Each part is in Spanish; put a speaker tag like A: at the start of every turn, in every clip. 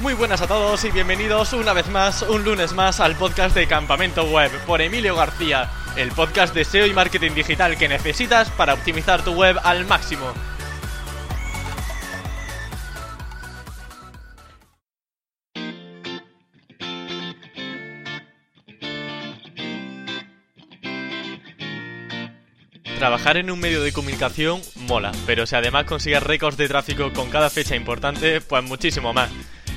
A: Muy buenas a todos y bienvenidos una vez más, un lunes más, al podcast de Campamento Web por Emilio García, el podcast de SEO y marketing digital que necesitas para optimizar tu web al máximo. Trabajar en un medio de comunicación mola, pero si además consigues récords de tráfico con cada fecha importante, pues muchísimo más.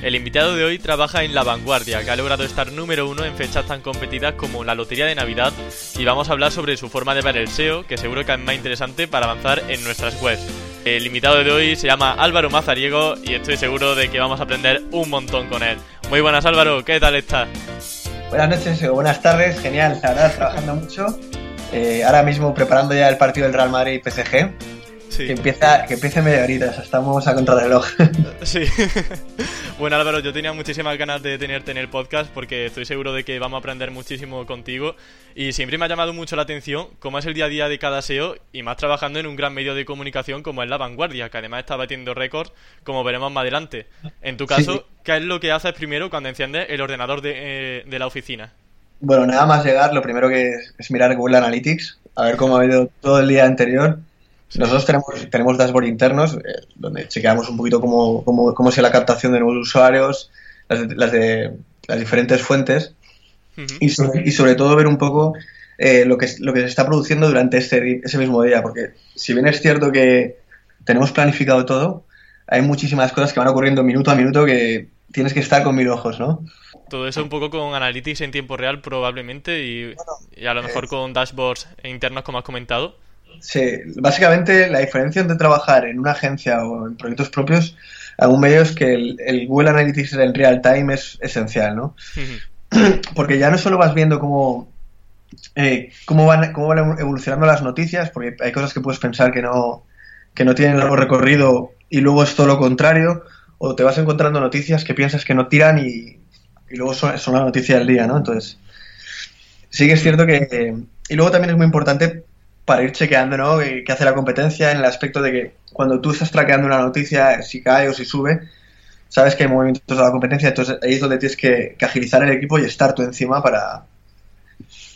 A: El invitado de hoy trabaja en La Vanguardia, que ha logrado estar número uno en fechas tan competidas como la Lotería de Navidad, y vamos a hablar sobre su forma de ver el SEO, que seguro que es más interesante para avanzar en nuestras webs. El invitado de hoy se llama Álvaro Mazariego y estoy seguro de que vamos a aprender un montón con él. Muy buenas Álvaro, ¿qué tal estás?
B: Buenas noches o buenas tardes, genial, la verdad, trabajando mucho. Eh, ahora mismo preparando ya el partido del Real Madrid PSG. Que empieza, que empiece media horita, estamos a contrarreloj.
A: Sí. bueno, Álvaro, yo tenía muchísimas ganas de tenerte en el podcast porque estoy seguro de que vamos a aprender muchísimo contigo. Y siempre me ha llamado mucho la atención cómo es el día a día de cada SEO y más trabajando en un gran medio de comunicación como es La Vanguardia, que además está batiendo récords, como veremos más adelante. En tu caso, ¿qué es lo que haces primero cuando enciendes el ordenador de, eh, de la oficina?
B: Bueno, nada más llegar, lo primero que es, mirar Google Analytics, a ver cómo ha ido todo el día anterior. Nosotros tenemos, tenemos dashboard internos eh, donde chequeamos un poquito cómo, cómo, cómo es la captación de nuevos usuarios, las de las, de, las diferentes fuentes y, sobre, y sobre todo ver un poco eh, lo, que, lo que se está produciendo durante ese, ese mismo día. Porque si bien es cierto que tenemos planificado todo, hay muchísimas cosas que van ocurriendo minuto a minuto que tienes que estar con mil ojos, ¿no?
A: Todo eso un poco con Analytics en tiempo real probablemente y, a lo mejor con dashboards internos como has comentado.
B: Sí, básicamente la diferencia entre trabajar en una agencia o en proyectos propios a un medio es que el, Google Analytics en real time es esencial, ¿no? porque ya no solo vas viendo cómo, eh, cómo, van, cómo van evolucionando las noticias, porque hay cosas que puedes pensar que no, que no tienen largo recorrido y luego es todo lo contrario, o te vas encontrando noticias que piensas que no tiran y, y luego son, son, la noticia del día, ¿no? Entonces, sí que es cierto que... y luego también es muy importante para ir chequeando, ¿no? ¿Qué hace la competencia en el aspecto de que cuando tú estás traqueando una noticia, si cae o si sube, sabes que hay movimientos de la competencia, entonces ahí es donde tienes que, que agilizar el equipo y estar tú encima para...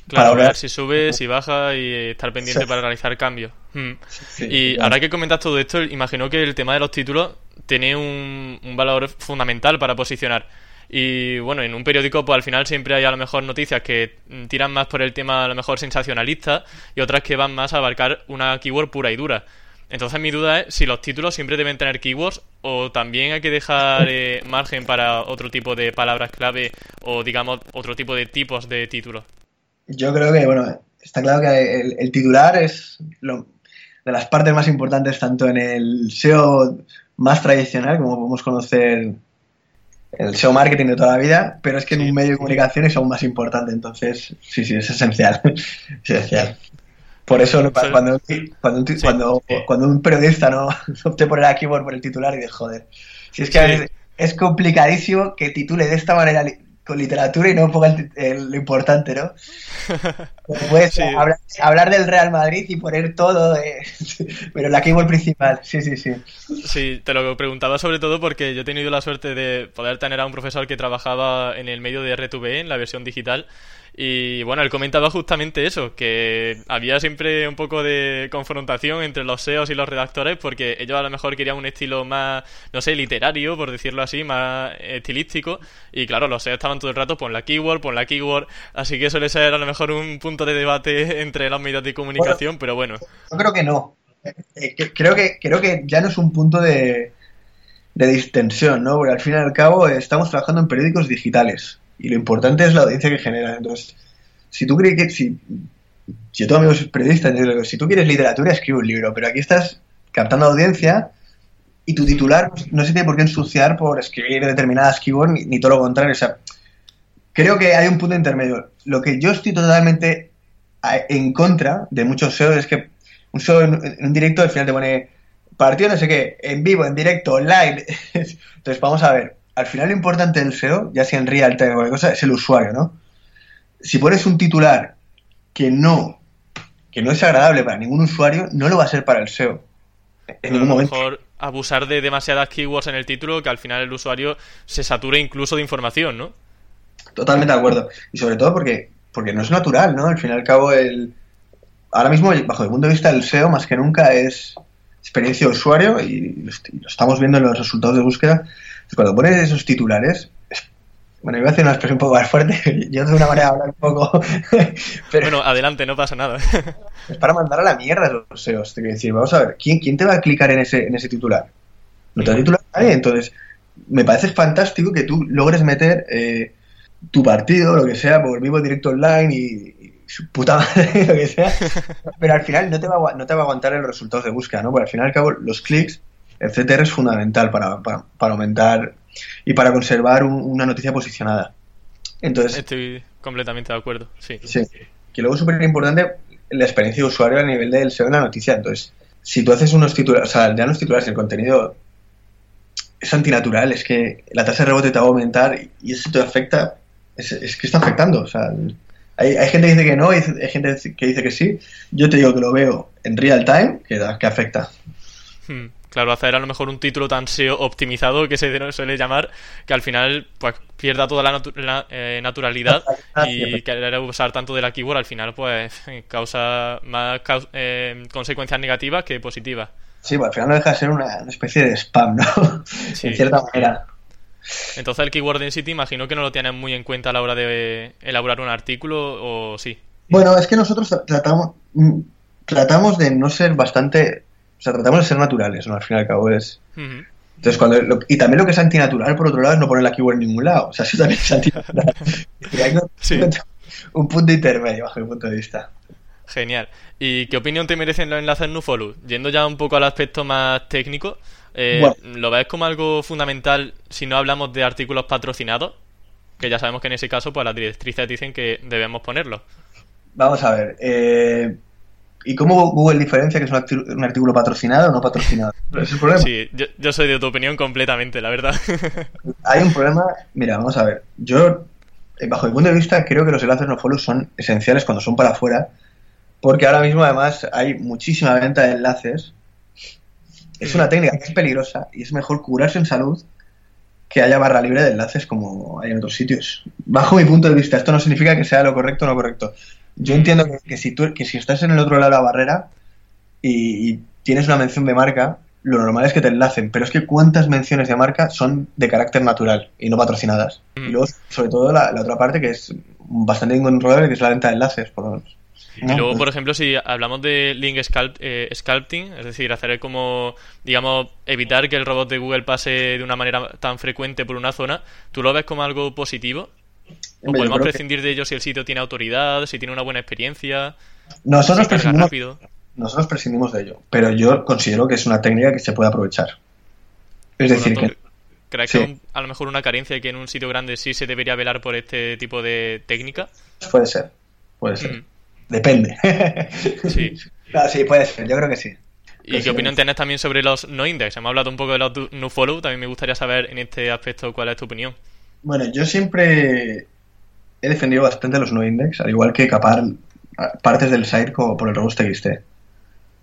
A: Claro, para ver si sube, si baja y estar pendiente sí. para realizar cambios. Hmm. Sí, y claro. ahora que comentas todo esto, imagino que el tema de los títulos tiene un, un valor fundamental para posicionar. Y bueno, en un periódico pues al final siempre hay a lo mejor noticias que tiran más por el tema a lo mejor sensacionalista y otras que van más a abarcar una keyword pura y dura. Entonces mi duda es si los títulos siempre deben tener keywords o también hay que dejar eh, margen para otro tipo de palabras clave o digamos otro tipo de tipos de títulos.
B: Yo creo que, bueno, está claro que el, el titular es lo, de las partes más importantes tanto en el SEO más tradicional, como podemos conocer el SEO marketing de toda la vida, pero es que en un medio de comunicación es aún más importante, entonces sí, sí, es esencial. es esencial. Por eso cuando, cuando, sí. cuando, cuando, un periodista no opte por el keyword por el titular y de joder. Si es que a veces es complicadísimo que titule de esta manera con literatura y no ponga el, el, lo importante, ¿no? Puedes sí. hablar, hablar, del Real Madrid y poner todo, eh, pero la keyword principal, sí, sí, sí.
A: Sí, te lo preguntaba sobre todo porque yo he tenido la suerte de poder tener a un profesor que trabajaba en el medio de RTV, en la versión digital, y bueno, él comentaba justamente eso, que había siempre un poco de confrontación entre los SEOs y los redactores porque ellos a lo mejor querían un estilo más, no sé, literario, por decirlo así, más estilístico. Y claro, los SEOs estaban todo el rato, pon la keyword, pon la keyword. Así que suele ser a lo mejor un punto de debate entre los medios de comunicación, pero bueno.
B: Yo creo que no. Eh, creo que, creo que ya no es un punto de, de distensión, ¿no? Porque al fin y al cabo estamos trabajando en periódicos digitales y lo importante es la audiencia que genera. Entonces, si tú crees que, si, si tengo amigos periodistas, si tú quieres literatura, escribe un libro, pero aquí estás captando audiencia y tu titular no se tiene por qué ensuciar por escribir determinadas keywords ni, ni todo lo contrario. O sea, creo que hay un punto intermedio. Lo que yo estoy totalmente en contra de muchos SEO es que un SEO en, en un directo al final te pone partido no sé qué, en vivo, en directo, online. Entonces, vamos a ver al final lo importante del SEO, ya sea en real time o cualquier cosa, es el usuario, ¿no? Si pones un titular que no, que no es agradable para ningún usuario, no lo va a ser para el SEO.
A: En ningún momento. mejor abusar de demasiadas keywords en el título que al final el usuario se sature incluso de información, ¿no?
B: Totalmente de acuerdo. Y sobre todo porque, porque no es natural, ¿no? Al fin y al cabo, el, ahora mismo, bajo el punto de vista del SEO, más que nunca es experiencia de usuario y lo estamos viendo en los resultados de búsqueda. Cuando pones esos titulares, bueno, iba a hacer una expresión un poco más fuerte, yo de una manera hablar un poco...
A: pero bueno, adelante, no pasa nada.
B: es para mandar a la mierda los SEOs, te quiero decir, vamos a ver, ¿quién, quién te va a clicar en ese, en ese titular? No te va a titular nadie, entonces me parece fantástico que tú logres meter eh, tu partido, lo que sea, por vivo directo online y, su puta madre, lo que sea, pero al final no te, va a, no te va a aguantar los resultados de búsqueda, ¿no? Porque al final al cabo los clics, el CTR es fundamental para, para, para aumentar y para conservar una noticia posicionada. Entonces,
A: Estoy completamente de acuerdo, sí.
B: Sí, que luego es súper importante la experiencia de usuario a nivel del SEO en la noticia. Entonces, si tú haces unos titulares, o sea, ya los titulares, el contenido es antinatural, es que la tasa de rebote te va a aumentar y eso te afecta, es, que está afectando. O sea, hay, hay, gente que dice que no, hay, gente que dice que sí. Yo te digo que lo veo en real time, que, que afecta.
A: Hmm. Claro, hacer a lo mejor un título tan SEO optimizado que se suele llamar, que al final pues pierda toda la, eh, naturalidad y querer usar tanto de la keyword al final pues causa más eh, consecuencias negativas que positivas.
B: Sí, pues al final no deja de ser una, especie de spam, ¿no? en cierta manera.
A: Entonces el keyword density imagino que no lo tienen muy en cuenta a la hora de elaborar un artículo o sí.
B: Bueno, es que nosotros tratamos, mm, tratamos de no ser bastante o sea, tratamos de ser naturales, ¿no? Al fin y al cabo es... Entonces, cuando y también lo que es antinatural, por otro lado, es no poner la keyword en ningún lado. O sea, eso también es antinatural. sí. Un punto intermedio, bajo mi punto de vista.
A: Genial. ¿Y qué opinión te merecen los enlaces NoFollow? Yendo ya un poco al aspecto más técnico, eh, ¿lo ves como algo fundamental si no hablamos de artículos patrocinados? Que ya sabemos que en ese caso, pues las directrices dicen que debemos ponerlo.
B: Vamos a ver. Eh, ¿Y cómo Google diferencia que es un, artículo patrocinado o no patrocinado?
A: ¿Es el problema? Sí, yo, soy de tu opinión completamente, la verdad.
B: Hay un problema, mira, vamos a ver. Yo, eh, bajo mi punto de vista, creo que los enlaces no follow son esenciales cuando son para afuera, porque ahora mismo además hay muchísima venta de enlaces. Es una técnica que es peligrosa y es mejor curarse en salud que haya barra libre de enlaces como hay en otros sitios. Bajo mi punto de vista, esto no significa que sea lo correcto o no correcto. Yo entiendo que, si tú, que si estás en el otro lado de la barrera y, tienes una mención de marca, lo normal es que te enlacen, pero es que cuántas menciones de marca son de carácter natural y no patrocinadas. Y mm. luego, sobre todo, la, otra parte que es bastante incontrolable, que es la venta de enlaces, por lo menos.
A: Y luego, pues por ejemplo, si hablamos de link eh, sculpting, es decir, hacer como, digamos, evitar que el robot de Google pase de una manera tan frecuente por una zona, ¿tú lo ves como algo positivo? ¿O podemos prescindir de ello si el sitio tiene autoridad, si tiene una buena experiencia?
B: Nosotros prescindimos, nosotros prescindimos de ello, pero yo considero que es una técnica que se puede aprovechar. Es decir, que...
A: ¿Crees que a lo mejor una carencia que en un sitio grande sí se debería velar por este tipo de técnica?
B: Puede ser, puede ser. Mm. Depende. sí. sí, puede ser, yo creo que sí.
A: ¿Y qué opinión tienes también sobre los no index? Hemos hablado un poco de los no follow, también me gustaría saber en este aspecto cuál es tu opinión.
B: Bueno, yo siempre he defendido bastante los no index, al igual que capar partes del site como por el robots.txt.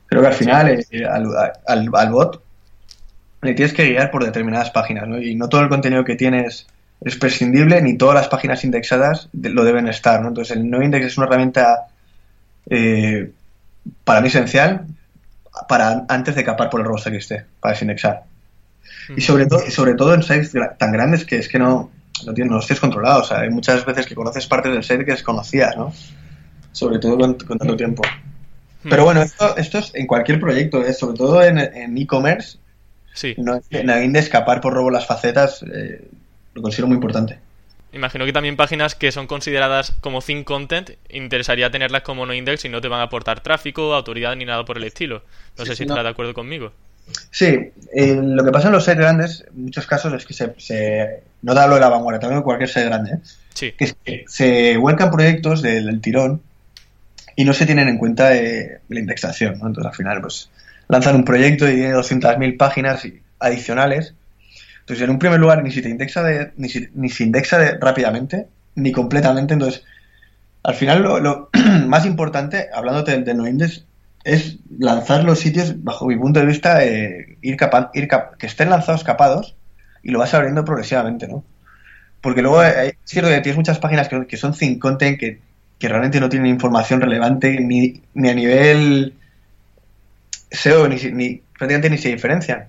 B: Creo que al final eh, al, bot le tienes que guiar por determinadas páginas, ¿no? Y no todo el contenido que tienes es prescindible, ni todas las páginas indexadas lo deben estar, ¿no? Entonces el no index es una herramienta eh, para mí esencial para antes de capar por el robots.txt, para desindexar. Y sobre todo, sobre todo en sites tan grandes que es que no, no, tienes, no estés controlado. O sea, hay muchas veces que conoces partes del site que desconocías, ¿no? Sobre todo con, tanto tiempo. Hmm. Pero bueno, esto, esto es en cualquier proyecto, ¿eh? sobre todo en e-commerce.
A: sí.
B: No, en de escapar por robo las facetas eh, lo considero muy importante.
A: Imagino que también páginas que son consideradas como thin content, interesaría tenerlas como no index y no te van a aportar tráfico, autoridad ni nada por el estilo. No sé si estás de acuerdo conmigo.
B: Sí, eh, lo que pasa en los sites grandes, en muchos casos, es que se, no te hablo de la vanguardia, también de cualquier site grande,
A: ¿eh?
B: que, se vuelcan proyectos del, tirón y no se tienen en cuenta eh, la indexación, ¿no? Entonces al final pues lanzan un proyecto y tiene 200.000 páginas adicionales. Entonces en un primer lugar ni se te indexa de, ni, ni se indexa de, rápidamente ni completamente. Entonces al final lo, más importante, hablándote del, del no index, es lanzar los sitios, bajo mi punto de vista, eh, ir, capa ir que estén lanzados capados y lo vas abriendo progresivamente, ¿no? Porque luego es cierto que tienes muchas páginas que, son think content que, que, realmente no tienen información relevante ni, ni a nivel SEO, ni, ni, prácticamente ni se diferencian.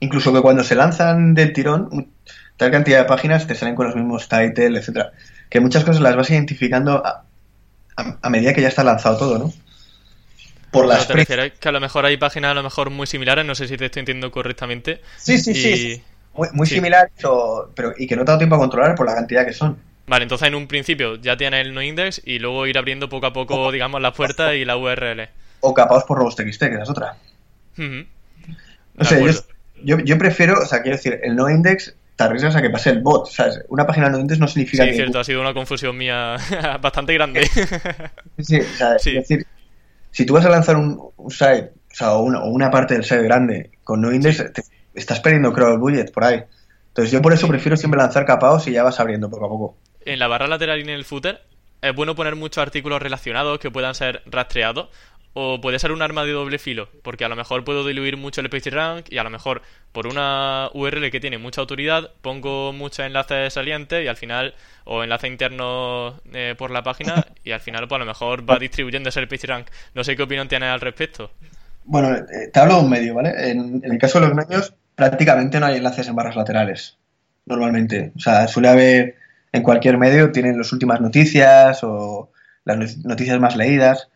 B: Incluso que cuando se lanzan del tirón, tal cantidad de páginas te salen con los mismos titles, etcétera. Que muchas cosas las vas identificando a, a medida que ya está lanzado todo, ¿no?
A: por las no, que a lo mejor hay páginas a lo mejor muy similares, no sé si te estoy entendiendo correctamente.
B: Sí, sí, sí. Muy, muy similares, pero, y que no tengo tiempo a controlar por la cantidad que son.
A: Vale, entonces en un principio ya tienes el no index y luego ir abriendo poco a poco, digamos, las puertas y la URL.
B: O capados por robots.txt, que es otra. No sé, yo, yo, prefiero, o sea, quiero decir, el no index te arriesgas a que pase el bot. ¿sabes? Una página no index no significa
A: sí, que. Sí, cierto, ha sido una confusión mía bastante grande.
B: sí, o sea, sí. es decir, si tú vas a lanzar un, site, o sea, una, parte del site grande con no index, estás perdiendo, creo, el budget por ahí. Entonces yo por eso prefiero siempre lanzar capados y ya vas abriendo poco a poco.
A: En la barra lateral y en el footer es bueno poner muchos artículos relacionados que puedan ser rastreados o puede ser un arma de doble filo, porque a lo mejor puedo diluir mucho el PageRank y a lo mejor por una URL que tiene mucha autoridad pongo muchos enlaces salientes y al final, o enlaces internos eh, por la página y al final pues a lo mejor va distribuyendo ese PageRank. No sé qué opinión tienes al respecto.
B: Bueno, eh, te hablo de un medio, ¿vale? En, el caso de los medios prácticamente no hay enlaces en barras laterales, normalmente. O sea, suele haber en cualquier medio, tienen las últimas noticias o las noticias más leídas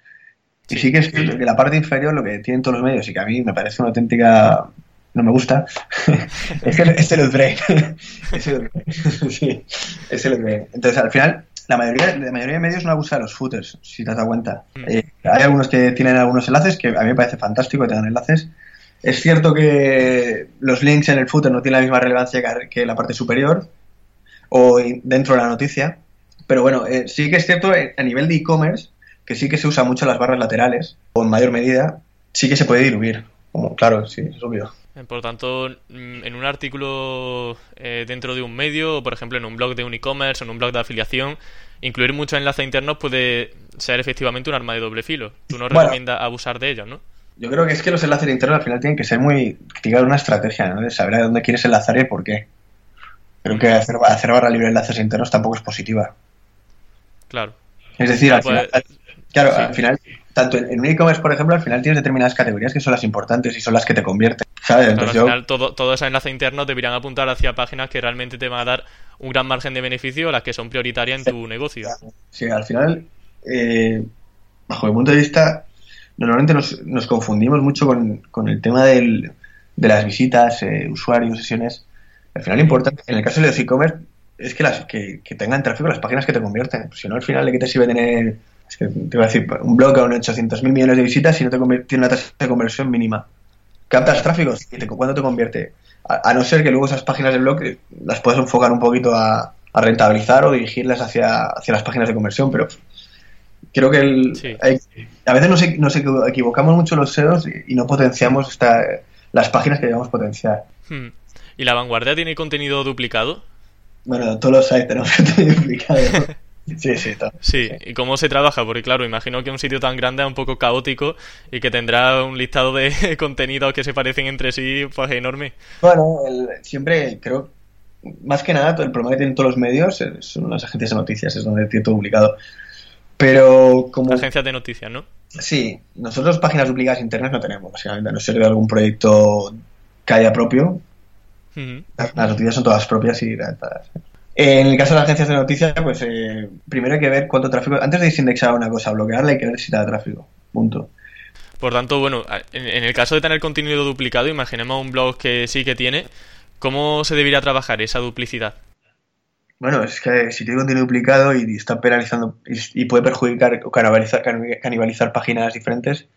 B: y sí que es que la parte inferior, lo que tienen todos los medios y que a mí me parece una auténtica no me gusta, es, que, es el break. es el sí, es el break. Entonces, al final, la mayoría, la mayoría de medios no gusta los footers, si te das cuenta. Mm. Eh, hay algunos que tienen algunos enlaces que a mí me parece fantástico que tengan enlaces. Es cierto que los links en el footer no tienen la misma relevancia que la parte superior o dentro de la noticia, pero bueno, eh, sí que es cierto eh, a nivel de e-commerce que sí que se usa mucho las barras laterales, o en mayor medida, sí que se puede diluir. Como, claro, sí, es obvio.
A: Eh, por tanto, mm, en un artículo eh, dentro de un medio, o por ejemplo en un blog de un e-commerce o en un blog de afiliación, incluir muchos enlaces internos puede ser efectivamente un arma de doble filo. Tú no recomiendas abusar de ellos, ¿no?
B: Yo creo que es que los enlaces internos al final tienen que ser muy. tienen una estrategia, ¿no? De saber a dónde quieres enlazar y por qué. Creo que hacer, hacer barra libre de enlaces internos tampoco es positiva.
A: Claro.
B: Es decir, al final, Claro, al final, tanto en, un e-commerce, por ejemplo, al final tienes determinadas categorías que son las importantes y son las que te convierten. ¿sabes?
A: al final, todo, todo ese enlace interno deberían apuntar hacia páginas que realmente te van a dar un gran margen de beneficio, las que son prioritarias en tu negocio.
B: Sí, al final, eh, bajo mi punto de vista, normalmente nos, nos confundimos mucho con, el tema del, de las visitas, eh, usuarios, sesiones. Al final, lo importante, en el caso de los e-commerce, es que, las, que, que tengan tráfico las páginas que te convierten. Si no, al final, ¿de qué te sirve tener es que te iba a decir, un blog con 800.000 millones de visitas y no te tiene una tasa de conversión mínima. ¿Captas tráfico? ¿Y cuándo te convierte? A, no ser que luego esas páginas de blog eh, las puedas enfocar un poquito a, rentabilizar o dirigirlas hacia, hacia las páginas de conversión, pero creo que el, a veces nos, nos, equivocamos mucho los SEOs y, no potenciamos esta, las páginas que debemos potenciar. Hmm.
A: ¿Y la vanguardia tiene contenido duplicado?
B: Bueno, todos los sites tenemos contenido duplicado. Sí, sí,
A: sí, ¿y cómo se trabaja? Porque claro, imagino que un sitio tan grande es un poco caótico y que tendrá un listado de contenidos que se parecen entre sí, pues enorme.
B: Bueno, siempre creo, más que nada, el problema que tienen todos los medios son las agencias de noticias, es donde tiene todo publicado. Pero como...
A: Agencias de noticias, ¿no?
B: Sí, nosotros páginas duplicadas internas no tenemos, básicamente, a no ser de algún proyecto que haya propio. las, noticias son todas propias y redactadas. En el caso de las agencias de noticias, pues eh, primero hay que ver cuánto tráfico. Antes de desindexar una cosa, bloquearla, hay que ver si da tráfico. Punto.
A: Por tanto, bueno, en, el caso de tener contenido duplicado, imaginemos un blog que sí que tiene, ¿cómo se debería trabajar esa duplicidad?
B: Bueno, es que si tiene contenido duplicado y está penalizando y, puede perjudicar o canibalizar, canibalizar páginas diferentes,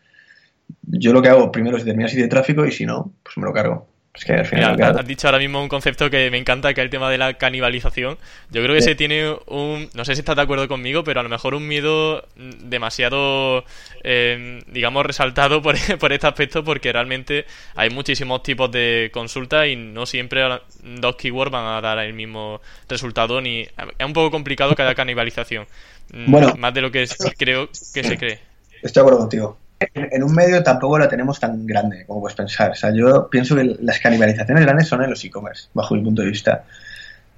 B: yo lo que hago primero es determinar si tiene tráfico y si no, pues me lo cargo. Es que al final.
A: has dicho ahora mismo un concepto que me encanta, que es el tema de la canibalización. Yo creo que se tiene un. No sé si estás de acuerdo conmigo, pero a lo mejor un miedo demasiado, eh, digamos, resaltado por, por este aspecto, porque realmente hay muchísimos tipos de consultas y no siempre dos keywords van a dar el mismo resultado. ni Es un poco complicado que haya canibalización. Mm, bueno, más de lo que creo que se cree.
B: Estoy de acuerdo contigo. En un medio tampoco lo tenemos tan grande como puedes pensar. O sea, yo pienso que las canibalizaciones grandes son en los e-commerce, bajo mi punto de vista.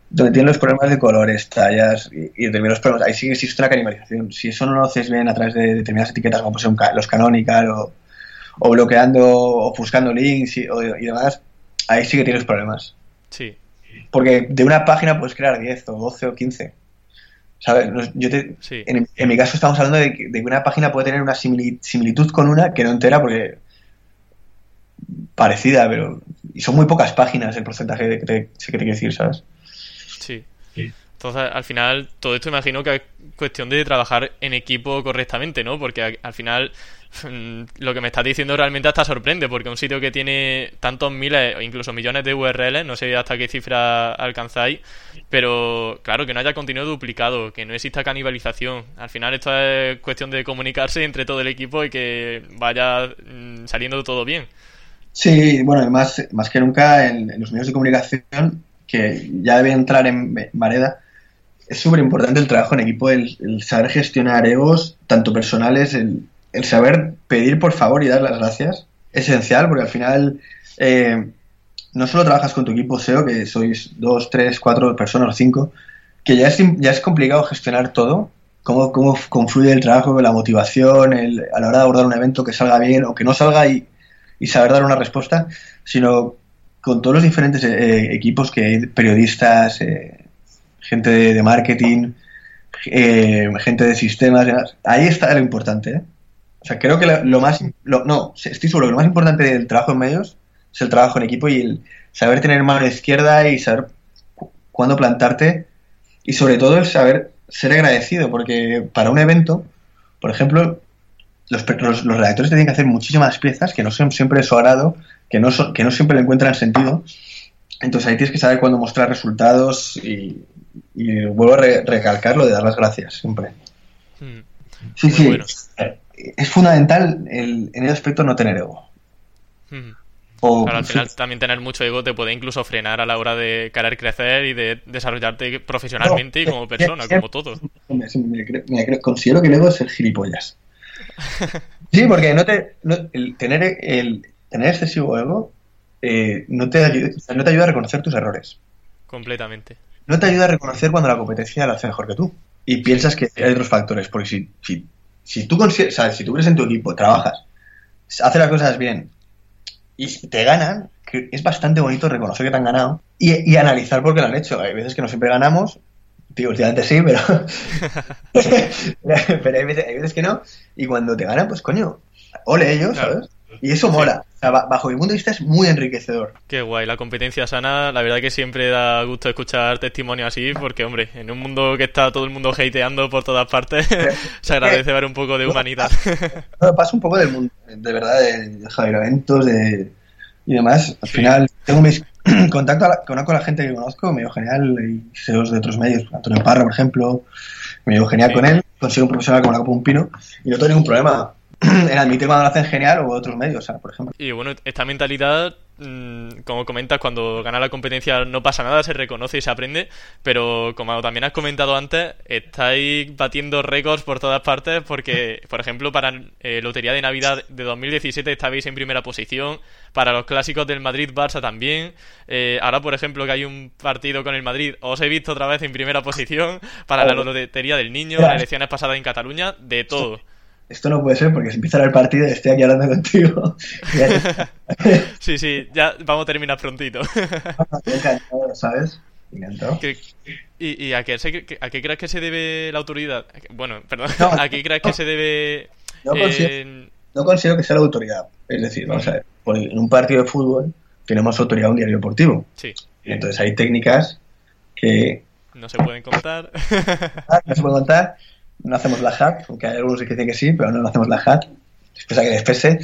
B: Donde tienen los problemas de colores, tallas y, de los problemas. Ahí sí existe una canibalización. Si eso no lo haces bien a través de determinadas etiquetas, como ser los canonical o, o bloqueando o buscando links y, y demás, ahí sí que tienes problemas.
A: Sí.
B: Porque de una página puedes crear 10 o 12 o 15. ¿Sabes? Yo te, en, mi caso estamos hablando de que, una página puede tener una similitud con una que no entera porque parecida, pero y son muy pocas páginas el porcentaje que te, que te quiero decir, ¿sabes?
A: Sí. Entonces, al final, todo esto imagino que es cuestión de trabajar en equipo correctamente, ¿no? Porque al final mm, lo que me estás diciendo realmente hasta sorprende, porque un sitio que tiene tantos miles o incluso millones de URLs, no sé hasta qué cifra alcanzáis, pero claro, que no haya contenido duplicado, que no exista canibalización. Al final esto es cuestión de comunicarse entre todo el equipo y que vaya mm, saliendo todo bien.
B: Sí, bueno, además, más que nunca en, los medios de comunicación, que ya debe entrar en Vareda, es súper importante el trabajo en equipo, el, saber gestionar egos, tanto personales, el, saber pedir por favor y dar las gracias. Esencial, porque al final eh, no solo trabajas con tu equipo SEO, que sois dos, tres, cuatro personas o cinco, que ya es, ya es complicado gestionar todo, cómo, cómo confluye el trabajo, la motivación, el, a la hora de abordar un evento que salga bien o que no salga y, y saber dar una respuesta, sino con todos los diferentes eh, equipos que hay, periodistas, eh, gente de, marketing, eh, gente de sistemas, ahí está lo importante. ¿eh? O sea, creo que lo, más, no, estoy seguro que lo más importante del trabajo en medios es el trabajo en equipo y el saber tener mano izquierda y saber cuándo plantarte y sobre todo el saber ser agradecido, porque para un evento, por ejemplo, los, los, redactores tienen que hacer muchísimas piezas que no son siempre de su agrado, que no, son, que no siempre le encuentran sentido. Entonces ahí tienes que saber cuándo mostrar resultados y, y vuelvo a recalcar lo de dar las gracias siempre. Hmm. Sí, sí. Es fundamental el, en el aspecto no tener ego.
A: Hmm. al final también tener mucho ego te puede incluso frenar a la hora de querer crecer y de desarrollarte profesionalmente y como persona, como todo.
B: considero que el ego es el gilipollas. Sí, porque no te, el, tener, el, tener excesivo ego eh, no, te ayuda, no te ayuda a reconocer tus errores.
A: Completamente
B: no te ayuda a reconocer cuando la competencia la hace mejor que tú. Y piensas que hay otros factores, porque si, si, si tú sabes, si tú eres en tu equipo, trabajas, haces las cosas bien y te ganan, es bastante bonito reconocer que te han ganado y, analizar por qué lo han hecho. Hay veces que no siempre ganamos, digo, últimamente sí, pero, pero hay, veces, hay veces que no, y cuando te ganan, pues coño, ole ellos, ¿sabes? Y eso mola. bajo mi punto de vista es muy enriquecedor.
A: Qué guay, la competencia sana, la verdad que siempre da gusto escuchar testimonios así, porque hombre, en un mundo que está todo el mundo hateando por todas partes, se agradece ver un poco de humanidad.
B: No, pasa un poco del mundo, de verdad, de, eventos de, y demás. Al final tengo mis contacto con la gente que conozco, me dio genial, y SEOs de otros medios, Antonio Parra, por ejemplo, me dio genial con él, consigo un profesional como la Copa Un Pino, y no tengo ningún problema en admitir cuando lo hacen genial o otros medios, por ejemplo.
A: Y bueno, esta mentalidad, mm, como comentas, cuando gana la competencia no pasa nada, se reconoce y se aprende, pero como también has comentado antes, estáis batiendo récords por todas partes porque, por ejemplo, para eh, Lotería de Navidad de 2017 estabais en primera posición, para los clásicos del Madrid-Barça también, eh, ahora, por ejemplo, que hay un partido con el Madrid, os he visto otra vez en primera posición, para la Lotería del Niño, las elecciones pasadas en Cataluña, de todo
B: esto no puede ser porque si empieza el partido y estoy aquí hablando contigo.
A: sí, sí, ya vamos a terminar prontito.
B: ¿Sabes?
A: ¿Y, a, qué, a, qué, crees que se debe la autoridad? Bueno, perdón, ¿a qué crees que se debe...?
B: No considero, no considero, que sea la autoridad. Es decir, vamos a ver, en un partido de fútbol tenemos autoridad un diario deportivo.
A: Sí.
B: entonces hay técnicas que...
A: No se pueden contar.
B: no se pueden contar no hacemos la hat, aunque hay algunos que dicen que sí, pero no, hacemos la hat, después a que despese.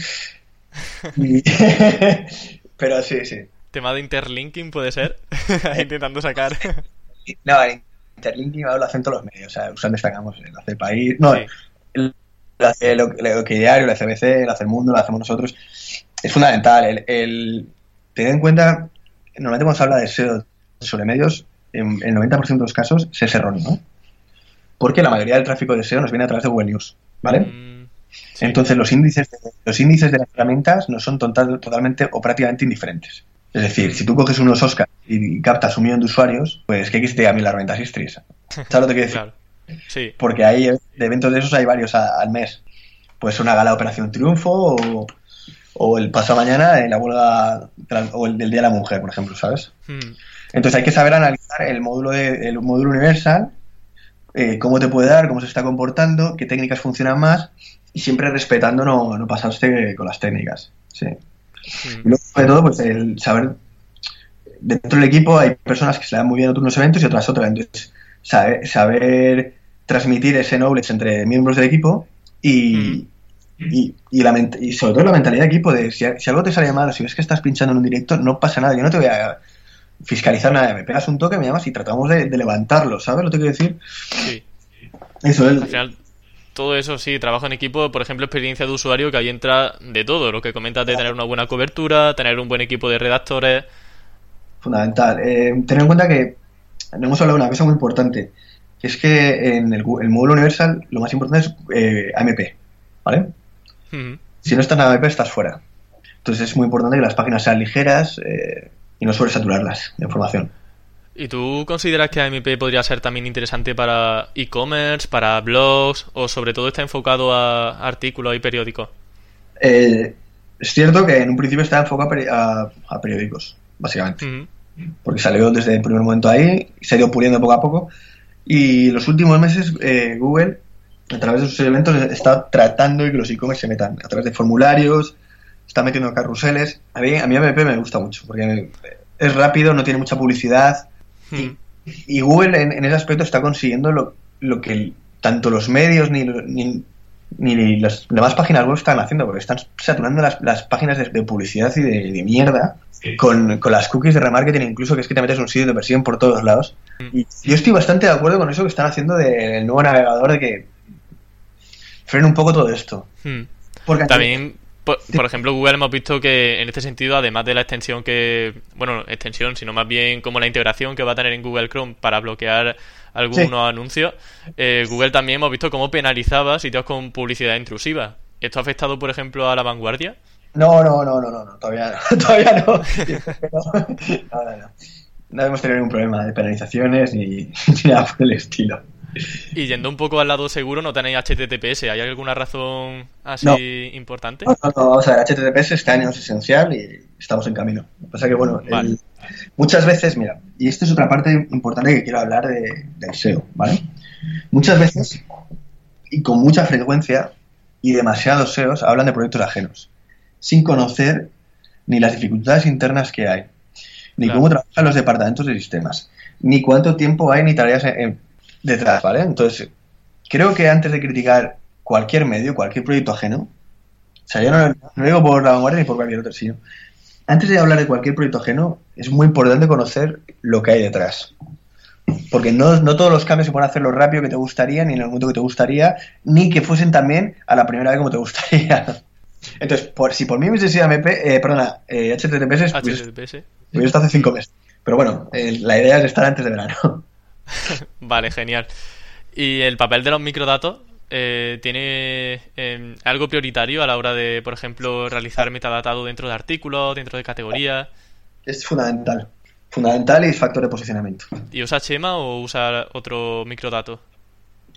B: pero sí, sí.
A: Tema de interlinking puede ser, intentando sacar.
B: no, interlinking lo hacen todos los medios, o sea, usan destacamos, el país, no, lo, hace lo, que diario, hace CBC, el mundo, lo hacemos nosotros. Es fundamental el, el tener en cuenta, normalmente cuando se habla de SEO sobre medios, en el 90% de los casos se es erróneo, ¿no? Porque la mayoría del tráfico de SEO nos viene a través de Google News, ¿vale? Mm. Entonces los índices, los índices de las herramientas no son total, totalmente o prácticamente indiferentes. Es decir, mm. si tú coges unos Oscars y captas un millón de usuarios, pues ¿qué quieres a mí la herramienta Sistris? ¿Sabes lo que quiero decir? Sí. Porque hay de eventos de esos hay varios al mes. Pues una gala de Operación Triunfo o, el paso mañana en la huelga o el del Día de la Mujer, por ejemplo, ¿sabes? Mm. Entonces hay que saber analizar el módulo, de, el módulo universal, eh, cómo te puede dar, cómo se está comportando, qué técnicas funcionan más y siempre respetando no, no pasarse con las técnicas. Sí. Y luego, sobre todo, pues el saber. Dentro del equipo hay personas que se dan muy bien otros eventos y otras otras. Entonces, saber, transmitir ese knowledge entre miembros del equipo y, y, y, sobre todo la mentalidad de equipo de si, algo te sale mal o si ves que estás pinchando en un directo, no pasa nada. Yo no te voy a fiscalizar nada. Me pegas un toque, me llamas y tratamos de, levantarlo, ¿sabes lo que quiero decir? Sí.
A: Eso es todo eso sí, trabajo en equipo, por ejemplo, experiencia de usuario, que ahí entra de todo, lo que comentas de tener una buena cobertura, tener un buen equipo de redactores.
B: Fundamental. Eh, tener en cuenta que hemos hablado de una cosa muy importante, que es que en el, módulo universal lo más importante es eh, AMP, ¿vale? Si no estás en AMP estás fuera. Entonces es muy importante que las páginas sean ligeras eh, y no saturarlas de información.
A: ¿Y tú consideras que AMP podría ser también interesante para e-commerce, para blogs o sobre todo está enfocado a artículos y periódicos?
B: Eh, es cierto que en un principio está enfocado a, periódicos, básicamente. Porque salió desde el primer momento ahí, se ha ido puliendo poco a poco. Y los últimos meses eh, Google, a través de sus eventos, está tratando de que los e-commerce se metan a través de formularios, está metiendo carruseles. A mí, a mí AMP me gusta mucho porque es rápido, no tiene mucha publicidad Hmm. Y, Google en, ese aspecto está consiguiendo lo, lo que tanto los medios ni, ni, ni, las demás páginas web están haciendo, porque están saturando las, las páginas de, publicidad y de, mierda con, con, las cookies de remarketing, incluso que es que te metes un sitio de versión por todos lados. Hmm. Y yo estoy bastante de acuerdo con eso que están haciendo del nuevo navegador, de que frene un poco todo esto.
A: Hmm. Porque También por, ejemplo, Google hemos visto que en este sentido, además de la extensión que, bueno, extensión, sino más bien como la integración que va a tener en Google Chrome para bloquear algunos anuncios, eh, Google también hemos visto cómo penalizaba sitios con publicidad intrusiva. ¿Esto ha afectado, por ejemplo, a la vanguardia?
B: No, no, no, no, no, todavía no, todavía no. no, no, no. No hemos tenido ningún problema de penalizaciones ni nada por el estilo.
A: Y yendo un poco al lado seguro, no tenéis HTTPS. ¿Hay alguna razón así importante?
B: No, no, vamos a ver, HTTPS este año es esencial y estamos en camino. Lo que pasa que, bueno, muchas veces, mira, y esto es otra parte importante que quiero hablar de, del SEO, ¿vale? Muchas veces, y con mucha frecuencia, y demasiados SEOs hablan de proyectos ajenos, sin conocer ni las dificultades internas que hay, ni cómo trabajan los departamentos de sistemas, ni cuánto tiempo hay ni tareas en detrás, ¿vale? Entonces, creo que antes de criticar cualquier medio, cualquier proyecto ajeno, o sea, yo no, lo digo por la vanguardia ni por cualquier otro, sino antes de hablar de cualquier proyecto ajeno, es muy importante conocer lo que hay detrás. Porque no, no todos los cambios se pueden hacer lo rápido que te gustaría, ni en el momento que te gustaría, ni que fuesen también a la primera vez como te gustaría. Entonces, por, si por mí hubiese sido MP, eh, perdona, eh, HTTPS, HTTPS. Pues, esto hace cinco meses. Pero bueno, eh, la idea es estar antes de verano.
A: vale, genial. ¿Y el papel de los microdatos eh, tiene em, algo prioritario a la hora de, por ejemplo, realizar metadatado dentro de artículos, dentro de categorías?
B: Es fundamental. Fundamental y factor de posicionamiento.
A: ¿Y usa Schema o usa otro microdato?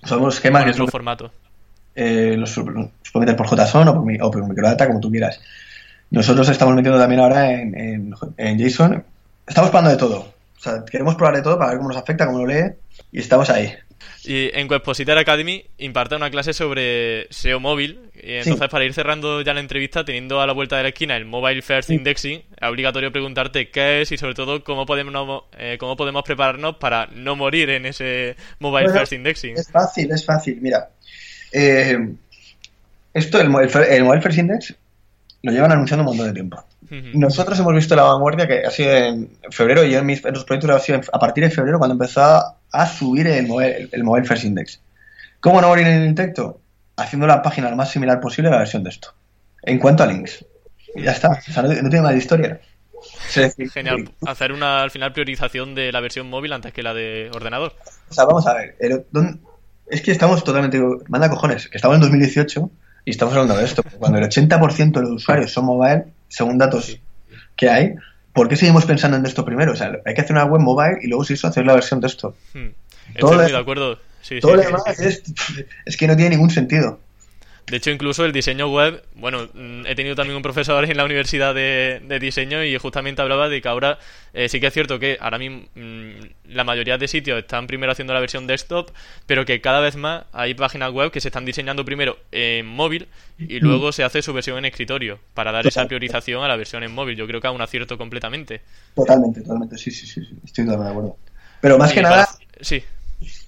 B: Usamos Schema.
A: ¿En otro formato?
B: Eh, los, puedes meter por JSON o por, o por microdata, como tú quieras. Nosotros estamos metiendo también ahora en, en JSON. Estamos probando de todo sea, queremos probar de todo para ver cómo nos afecta, cómo lo lee, y estamos ahí.
A: Y en Webpositor Academy imparte una clase sobre SEO móvil. Y entonces, para ir cerrando ya la entrevista, teniendo a la vuelta de la esquina el Mobile First Indexing, es obligatorio preguntarte qué es y, sobre todo, cómo podemos, eh, cómo podemos prepararnos para no morir en ese Mobile First Indexing.
B: Es fácil, es fácil. Mira, eh, esto, el, el Mobile First Index, lo llevan anunciando un montón de tiempo. Nosotros hemos visto la vanguardia que ha sido en febrero y yo en, mis, los proyectos ha sido a partir de febrero cuando empezó a subir el mobile, el mobile First Index. ¿Cómo no morir en el intento? Haciendo la página lo más similar posible a la versión de esto. En cuanto a links. Y ya está. O sea, no, tiene más historia.
A: Genial. Hacer una, al final, priorización de la versión móvil antes que la de ordenador.
B: O sea, vamos a ver. es que estamos totalmente. Manda cojones. Que estamos en 2018 Y estamos hablando de esto. Cuando el 80% de los usuarios son mobile, según datos que hay, ¿por qué seguimos pensando en esto primero? O sea, hay que hacer una web mobile y luego si eso hacer la versión de esto.
A: Hmm. Estoy muy de acuerdo.
B: todo lo demás es, es que no tiene ningún sentido.
A: De hecho, incluso el diseño web, bueno, mm, he tenido también un profesor en la universidad de, diseño y justamente hablaba de que ahora eh, sí que es cierto que ahora mismo mm, la mayoría de sitios están primero haciendo la versión desktop, pero que cada vez más hay páginas web que se están diseñando primero en móvil y luego se hace su versión en escritorio para dar esa priorización a la versión en móvil. Yo creo que es un acierto completamente.
B: Totalmente, totalmente, sí, sí, sí, estoy totalmente de acuerdo. Pero más que nada,
A: sí.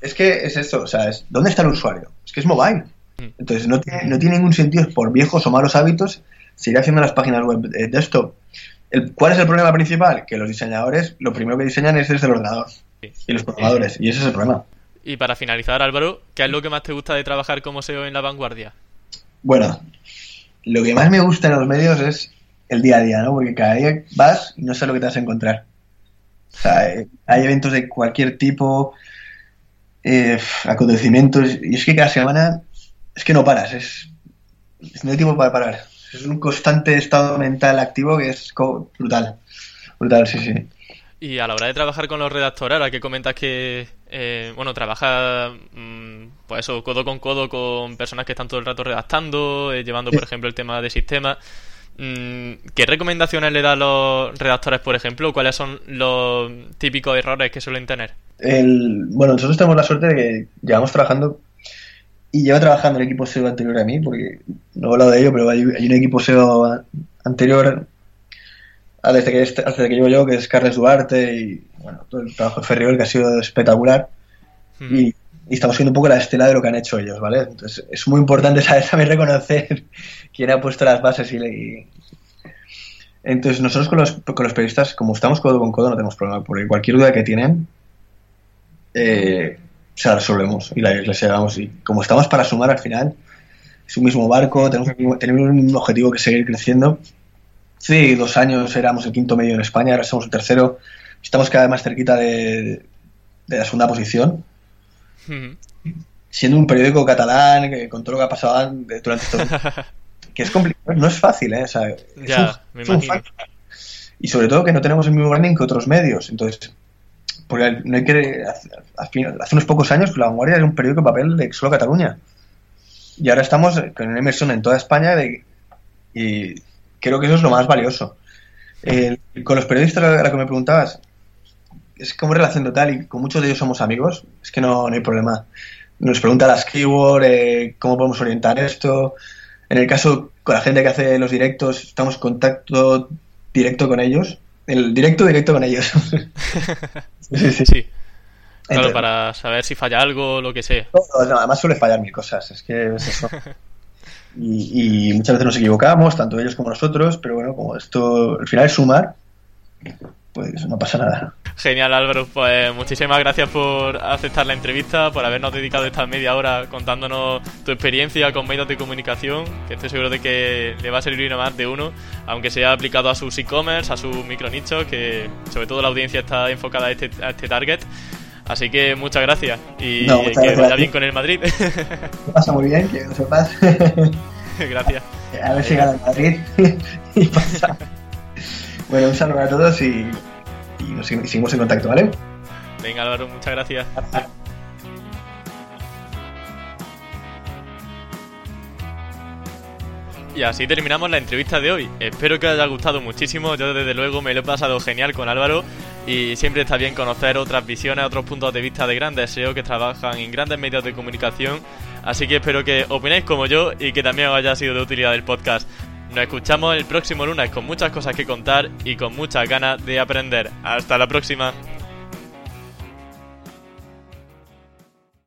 B: es que es esto, o sea, es, ¿dónde está el usuario? Es que es mobile. Mm. Entonces, no tiene, no tiene ningún sentido por viejos o malos hábitos seguir haciendo las páginas web de desktop. El, ¿Cuál es el problema principal? Que los diseñadores lo primero que diseñan es desde el ordenador y los programadores, y ese es el problema.
A: Y para finalizar, Álvaro, ¿qué es lo que más te gusta de trabajar como SEO en la vanguardia?
B: Bueno, lo que más me gusta en los medios es el día a día, ¿no? Porque cada día vas y no sabes lo que te vas a encontrar. O sea, eh, hay eventos de cualquier tipo, eh, acontecimientos, y es que cada semana es que no paras, es, no hay tiempo para parar. Es un constante estado mental activo que es brutal. Brutal, sí, sí.
A: Y a la hora de trabajar con los redactores, ahora que comentas que, eh, bueno, trabaja, mm, pues eso, codo con codo con personas que están todo el rato redactando, eh, llevando, por ejemplo, el tema de sistemas. Mm, ¿Qué recomendaciones le dan los redactores, por ejemplo? ¿Cuáles son los típicos errores que suelen tener?
B: El, bueno, nosotros tenemos la suerte de que llevamos trabajando y lleva trabajando el equipo SEO anterior a mí, porque no he hablado de ello, pero hay, un equipo SEO anterior desde que, desde que llevo yo, que es Carles Duarte y bueno, todo el trabajo de Ferriol que ha sido espectacular. Hmm. Y, estamos viendo un poco la estela de lo que han hecho ellos, ¿vale? Entonces es muy importante saber también reconocer quién ha puesto las bases y, entonces nosotros con los, con los periodistas, como estamos codo con codo, no tenemos problema, porque cualquier duda que tienen, eh, se la resolvemos y la, llevamos. Y como estamos para sumar al final, es un mismo barco, tenemos, tenemos un objetivo que seguir creciendo. Sí, dos años éramos el quinto medio en España, ahora somos el tercero. Estamos cada vez más cerquita de, la segunda posición. Siendo un periódico catalán, que, con todo lo que ha pasado durante todo. que es complicado, no es fácil, ¿eh?
A: ya, me imagino.
B: y sobre todo que no tenemos el mismo branding que otros medios. Entonces, porque no hay que. Hace, unos pocos años, La Vanguardia era un periódico de papel de solo Cataluña. Y ahora estamos con una inversión en toda España y creo que eso es lo más valioso. con los periodistas, a la que me preguntabas, es como relación total y con muchos de ellos somos amigos, es que no, hay problema. Nos pregunta las keywords, eh, cómo podemos orientar esto. En el caso con la gente que hace los directos, estamos en contacto directo con ellos. El directo, directo con ellos.
A: sí, sí. sí. Claro, para saber si falla algo o lo que sea.
B: además suele fallar mil cosas, es que es eso. y, muchas veces nos equivocamos, tanto ellos como nosotros, pero bueno, como esto al final es sumar, pues no pasa nada.
A: Genial Álvaro, pues muchísimas gracias por aceptar la entrevista, por habernos dedicado esta media hora contándonos tu experiencia con medios de comunicación, que estoy seguro de que le va a servir a más de uno, aunque sea aplicado a sus e-commerce, a sus micronichos, que sobre todo la audiencia está enfocada a este, a este target. Así que muchas gracias y que vaya bien con el Madrid.
B: Que pasa muy bien, que lo sepas.
A: gracias.
B: A ver si gana el Madrid y pasa. Bueno, un saludo a todos y, nos seguimos en contacto, ¿vale?
A: Venga Álvaro, muchas gracias. Y así terminamos la entrevista de hoy. Espero que os haya gustado muchísimo. Yo desde luego me lo he pasado genial con Álvaro y siempre está bien conocer otras visiones, otros puntos de vista de grandes SEO que trabajan en grandes medios de comunicación. Así que espero que opinéis como yo y que también os haya sido de utilidad el podcast. Nos escuchamos el próximo lunes con muchas cosas que contar y con muchas ganas de aprender. Hasta la próxima.